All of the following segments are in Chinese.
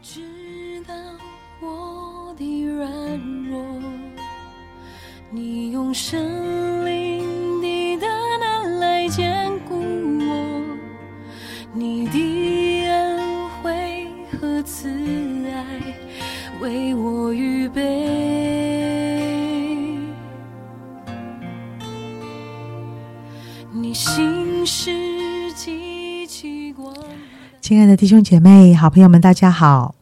知道我的软弱，你用生灵的大能来坚固我，你的恩惠和慈爱为我预备，你心是极其光。亲爱的弟兄姐妹、好朋友们，大家好！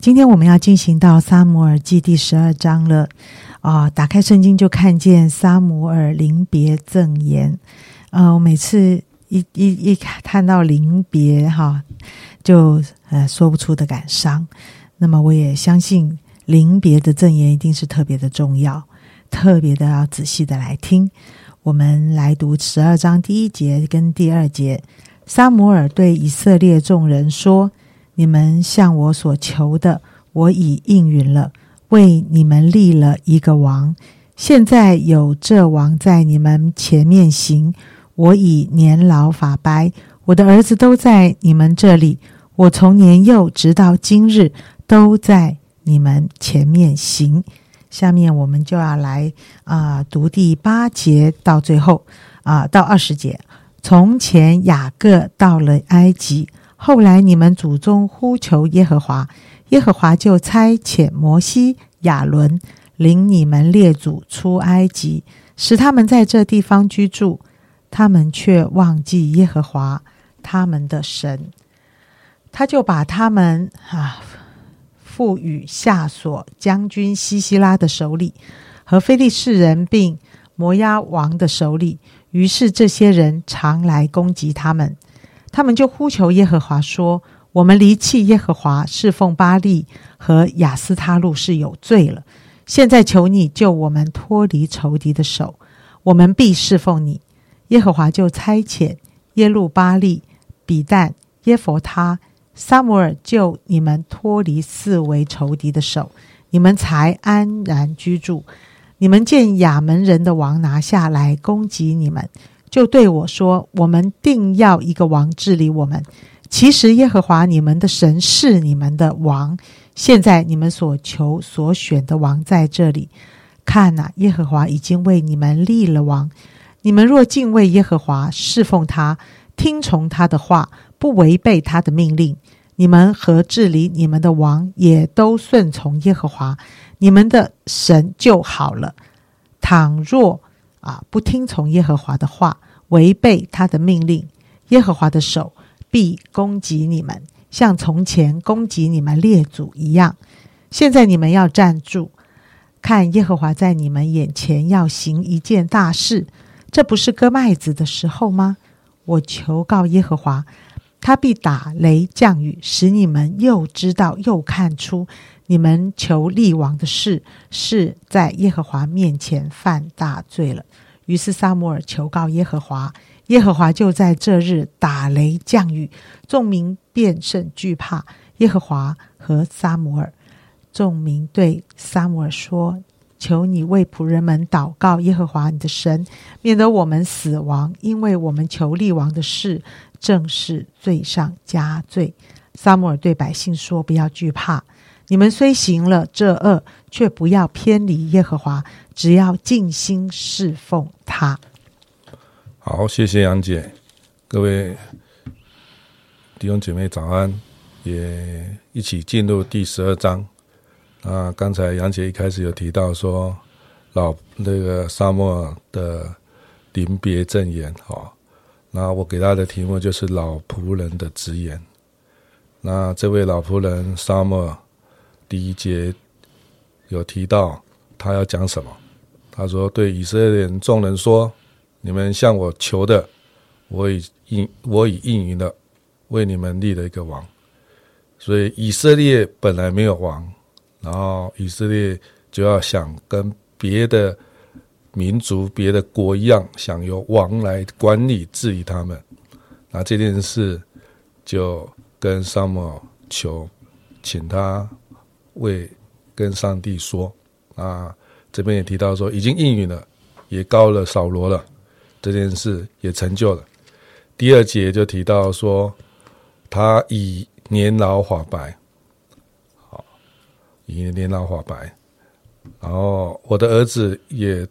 今天我们要进行到撒母耳记第十二章了啊、打开圣经就看见撒母耳临别赠言。呃，我每次一一一看到临别哈，就呃说不出的感伤。那么我也相信临别的赠言一定是特别的重要，特别的要仔细的来听。我们来读十二章第一节跟第二节。撒母耳对以色列众人说：“你们向我所求的，我已应允了，为你们立了一个王。现在有这王在你们前面行，我已年老发白，我的儿子都在你们这里。我从年幼直到今日，都在你们前面行。”下面我们就要来啊、读第八节到最后啊、到二十节。从前雅各到了埃及，后来你们祖宗呼求耶和华，耶和华就差遣摩西、亚伦领你们列祖出埃及，使他们在这地方居住。他们却忘记耶和华他们的神，他就把他们啊赋予下所将军西西拉的手里，和非利士人并摩押王的手里。于是这些人常来攻击他们，他们就呼求耶和华说：“我们离弃耶和华，侍奉巴利和亚斯他路是有罪了。现在求你救我们脱离仇敌的手，我们必侍奉你。”耶和华就差遣耶路巴利、比旦、耶佛他、撒母耳救你们脱离四围仇敌的手，你们才安然居住。你们见亚门人的王拿下来攻击你们，就对我说：“我们定要一个王治理我们。”其实耶和华你们的神是你们的王。现在你们所求所选的王在这里。看哪、耶和华已经为你们立了王。你们若敬畏耶和华，侍奉他，听从他的话，不违背他的命令，你们和治理你们的王也都顺从耶和华。你们的神就好了。倘若啊不听从耶和华的话，违背他的命令，耶和华的手必攻击你们，像从前攻击你们列祖一样。现在你们要站住，看耶和华在你们眼前要行一件大事，这不是割麦子的时候吗？我求告耶和华，他必打雷降雨，使你们又知道又看出。你们求立王的事是在耶和华面前犯大罪了。于是撒母耳求告耶和华，耶和华就在这日打雷降雨，众民便甚惧怕耶和华和撒母耳。众民对撒母耳说：“求你为仆人们祷告耶和华你的神，免得我们死亡，因为我们求立王的事正是罪上加罪。”撒母耳对百姓说：“不要惧怕。”你们虽行了这恶，却不要偏离耶和华，只要尽心侍奉他。好，谢谢杨姐，各位弟兄姐妹早安，也一起进入第十二章。啊，刚才杨姐一开始有提到说老那个沙漠的临别赠言，哦，那我给他的题目就是老仆人的直言。那这位老仆人沙漠第一节有提到他要讲什么？他说：“对以色列人众人说，你们向我求的，我已应我已应允了，为你们立了一个王。所以以色列本来没有王，然后以色列就要想跟别的民族、别的国一样，想由王来管理治理他们。那这件事就跟萨母求，请他为跟上帝说啊。这边也提到说，已经应允了，也高了扫罗了，这件事也成就了。第二节就提到说，他已年老发白，好已年老发白，然后我的儿子也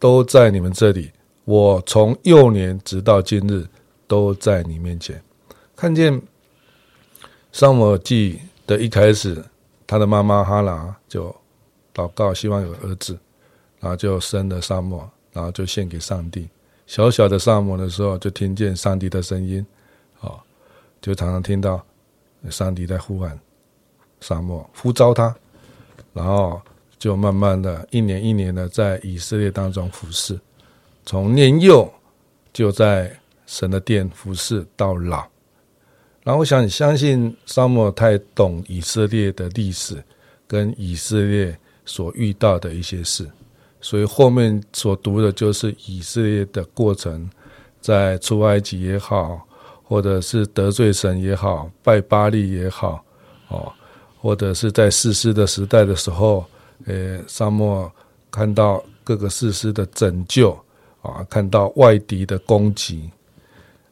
都在你们这里。我从幼年直到今日都在你面前。看见上摩记的一开始，他的妈妈哈拉就祷告，希望有儿子，然后就生了沙漠，然后就献给上帝。小小的沙漠的时候，就听见上帝的声音，哦，就常常听到上帝在呼喊沙漠，呼召他，然后就慢慢的一年一年的在以色列当中服侍，从年幼就在神的殿服侍到老。然后我想相信沙漠太懂以色列的历史跟以色列所遇到的一些事。所以后面所读的就是以色列的过程，在出埃及也好，或者是得罪神也好，拜巴利也好，哦，或者是在士师的时代的时候，呃，沙漠看到各个士师的拯救，啊，看到外敌的攻击，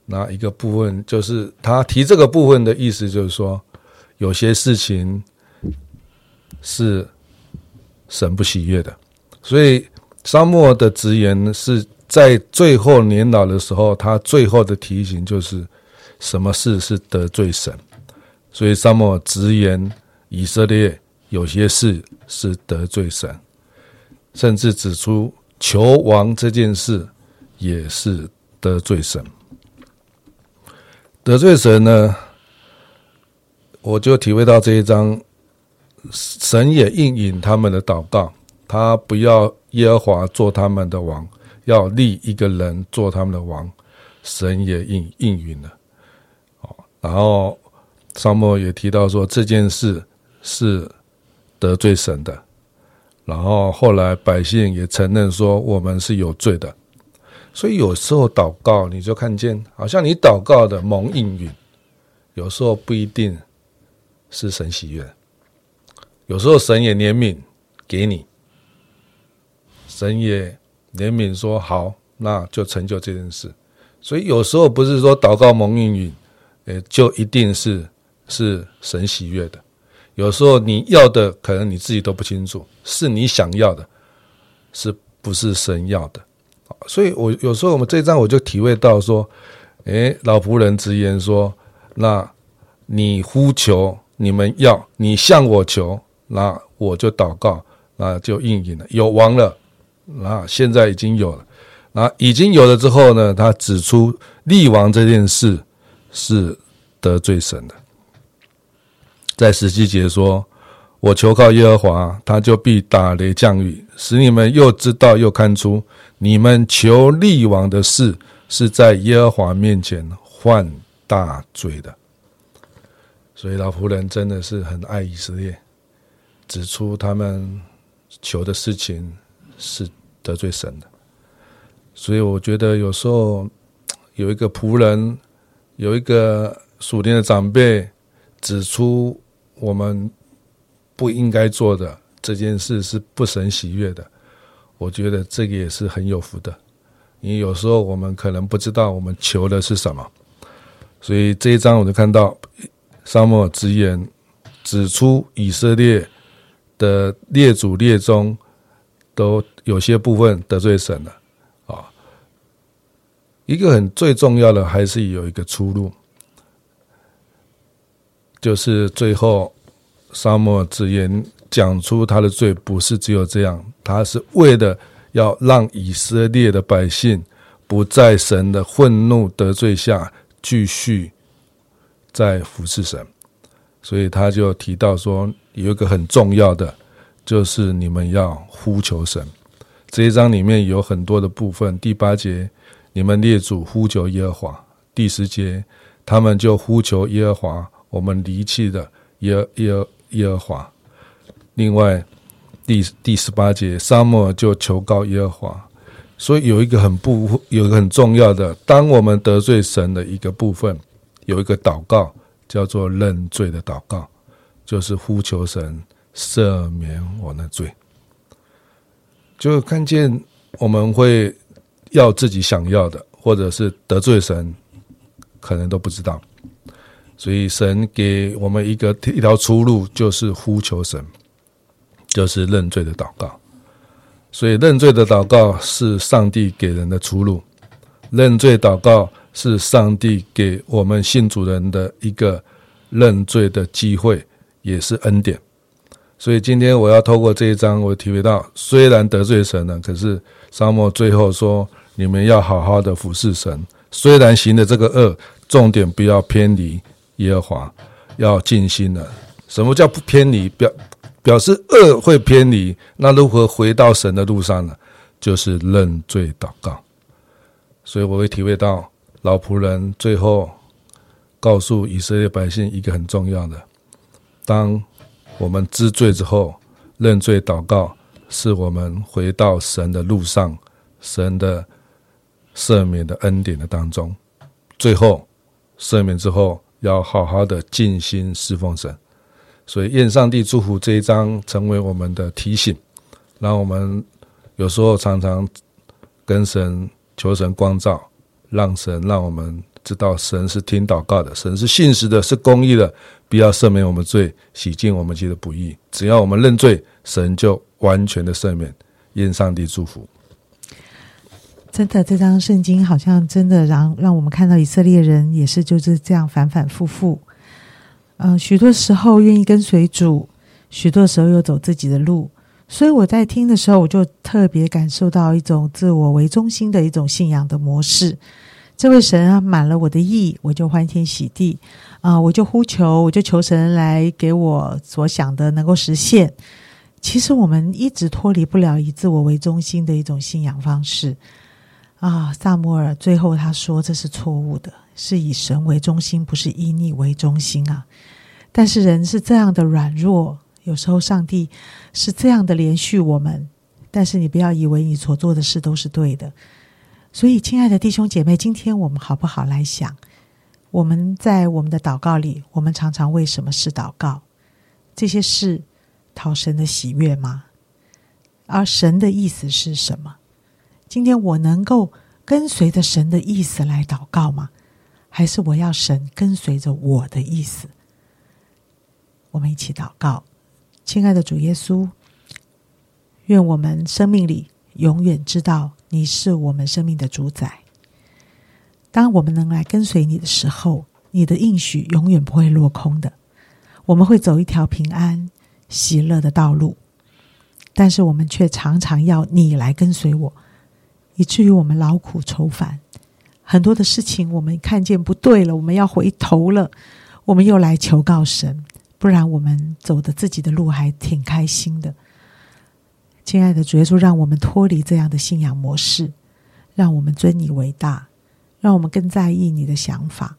那一个部分就是他提这个部分的意思，就是说有些事情是神不喜悦的。所以，沙漠的直言是在最后年老的时候，他最后的提醒就是：什么事是得罪神？所以，沙漠直言以色列有些事是得罪神，甚至指出求王这件事也是得罪神。得罪神呢，我就体会到这一章，神也应允他们的祷告。他不要耶和华做他们的王，要立一个人做他们的王。神也应应允了。哦，然后沙漠也提到说这件事是得罪神的。然后后来百姓也承认说我们是有罪的。所以有时候祷告你就看见，好像你祷告的蒙应允，有时候不一定是神喜悦。有时候神也怜悯给你。神也怜悯说好，那就成就这件事。所以有时候不是说祷告蒙应允，呃，就一定是是神喜悦的。有时候你要的可能你自己都不清楚，是你想要的，是不是神要的？所以我有时候我们这一章我就体会到说，诶，老仆人直言说，那你呼求，你们要你向我求，那我就祷告，那就应允了，有王了。那现在已经有了，那已经有了之后呢？他指出立王这件事是得罪神的，在十七节说：“我求靠耶和华，他就必打雷降雨，使你们又知道又看出，你们求立王的事是在耶和华面前犯大罪的。”所以老仆人真的是很爱以色列，指出他们求的事情。是得罪神的，所以我觉得有时候有一个仆人，有一个属灵的长辈指出我们不应该做的这件事是不神喜悦的，我觉得这个也是很有福的。因为有时候我们可能不知道我们求的是什么，所以这一章我就看到沙漠直言指出以色列的列祖列宗。都有些部分得罪神了啊！一个很最重要的还是有一个出路，就是最后沙漠之言讲出他的罪，不是只有这样，他是为了要让以色列的百姓不在神的愤怒得罪下继续在服侍神，所以他就提到说有一个很重要的。就是你们要呼求神，这一章里面有很多的部分。第八节，你们列祖呼求耶和华；第十节，他们就呼求耶和华，我们离弃的耶耶耶和华。另外，第第十八节，沙漠就求告耶和华。所以有一个很不有一个很重要的，当我们得罪神的一个部分，有一个祷告叫做认罪的祷告，就是呼求神。赦免我的罪，就看见我们会要自己想要的，或者是得罪神，可能都不知道。所以神给我们一个一条出路，就是呼求神。就是认罪的祷告。所以认罪的祷告是上帝给人的出路，认罪祷告是上帝给我们信主人的一个认罪的机会，也是恩典。所以今天我要透过这一章，我体会到，虽然得罪神了，可是沙漠最后说，你们要好好的服侍神。虽然行的这个恶，重点不要偏离耶和华，要尽心了。什么叫不偏离？表表示恶会偏离，那如何回到神的路上呢？就是认罪祷告。所以我会体会到，老仆人最后告诉以色列百姓一个很重要的：当。我们知罪之后，认罪祷告，是我们回到神的路上，神的赦免的恩典的当中。最后赦免之后，要好好的尽心侍奉神。所以，愿上帝祝福这一章成为我们的提醒，让我们有时候常常跟神求神光照，让神让我们。知道神是听祷告的，神是信实的，是公义的，必要赦免我们罪，洗净我们记的不义。只要我们认罪，神就完全的赦免，愿上帝祝福。真的，这张圣经好像真的让让我们看到以色列人也是就是这样反反复复。嗯，许多时候愿意跟随主，许多时候又走自己的路。所以我在听的时候，我就特别感受到一种自我为中心的一种信仰的模式。这位神啊，满了我的意，我就欢天喜地啊！我就呼求，我就求神来给我所想的能够实现。其实我们一直脱离不了以自我为中心的一种信仰方式啊！萨摩尔最后他说这是错误的，是以神为中心，不是以你为中心啊！但是人是这样的软弱，有时候上帝是这样的连续我们，但是你不要以为你所做的事都是对的。所以，亲爱的弟兄姐妹，今天我们好不好来想？我们在我们的祷告里，我们常常为什么事祷告？这些事讨神的喜悦吗？而神的意思是什么？今天我能够跟随着神的意思来祷告吗？还是我要神跟随着我的意思？我们一起祷告，亲爱的主耶稣，愿我们生命里永远知道。你是我们生命的主宰。当我们能来跟随你的时候，你的应许永远不会落空的。我们会走一条平安、喜乐的道路，但是我们却常常要你来跟随我，以至于我们劳苦愁烦。很多的事情我们看见不对了，我们要回头了，我们又来求告神，不然我们走的自己的路还挺开心的。亲爱的主耶稣，让我们脱离这样的信仰模式，让我们尊你为大，让我们更在意你的想法，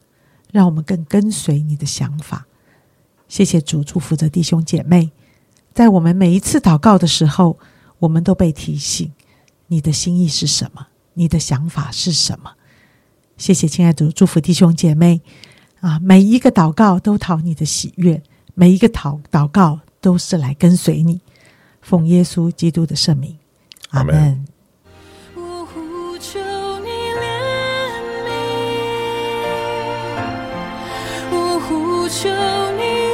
让我们更跟随你的想法。谢谢主，祝福着弟兄姐妹，在我们每一次祷告的时候，我们都被提醒你的心意是什么，你的想法是什么。谢谢亲爱的主，祝福弟兄姐妹啊！每一个祷告都讨你的喜悦，每一个祷祷告都是来跟随你。奉耶稣基督的圣名，阿门。我呼求你怜悯，我呼求你。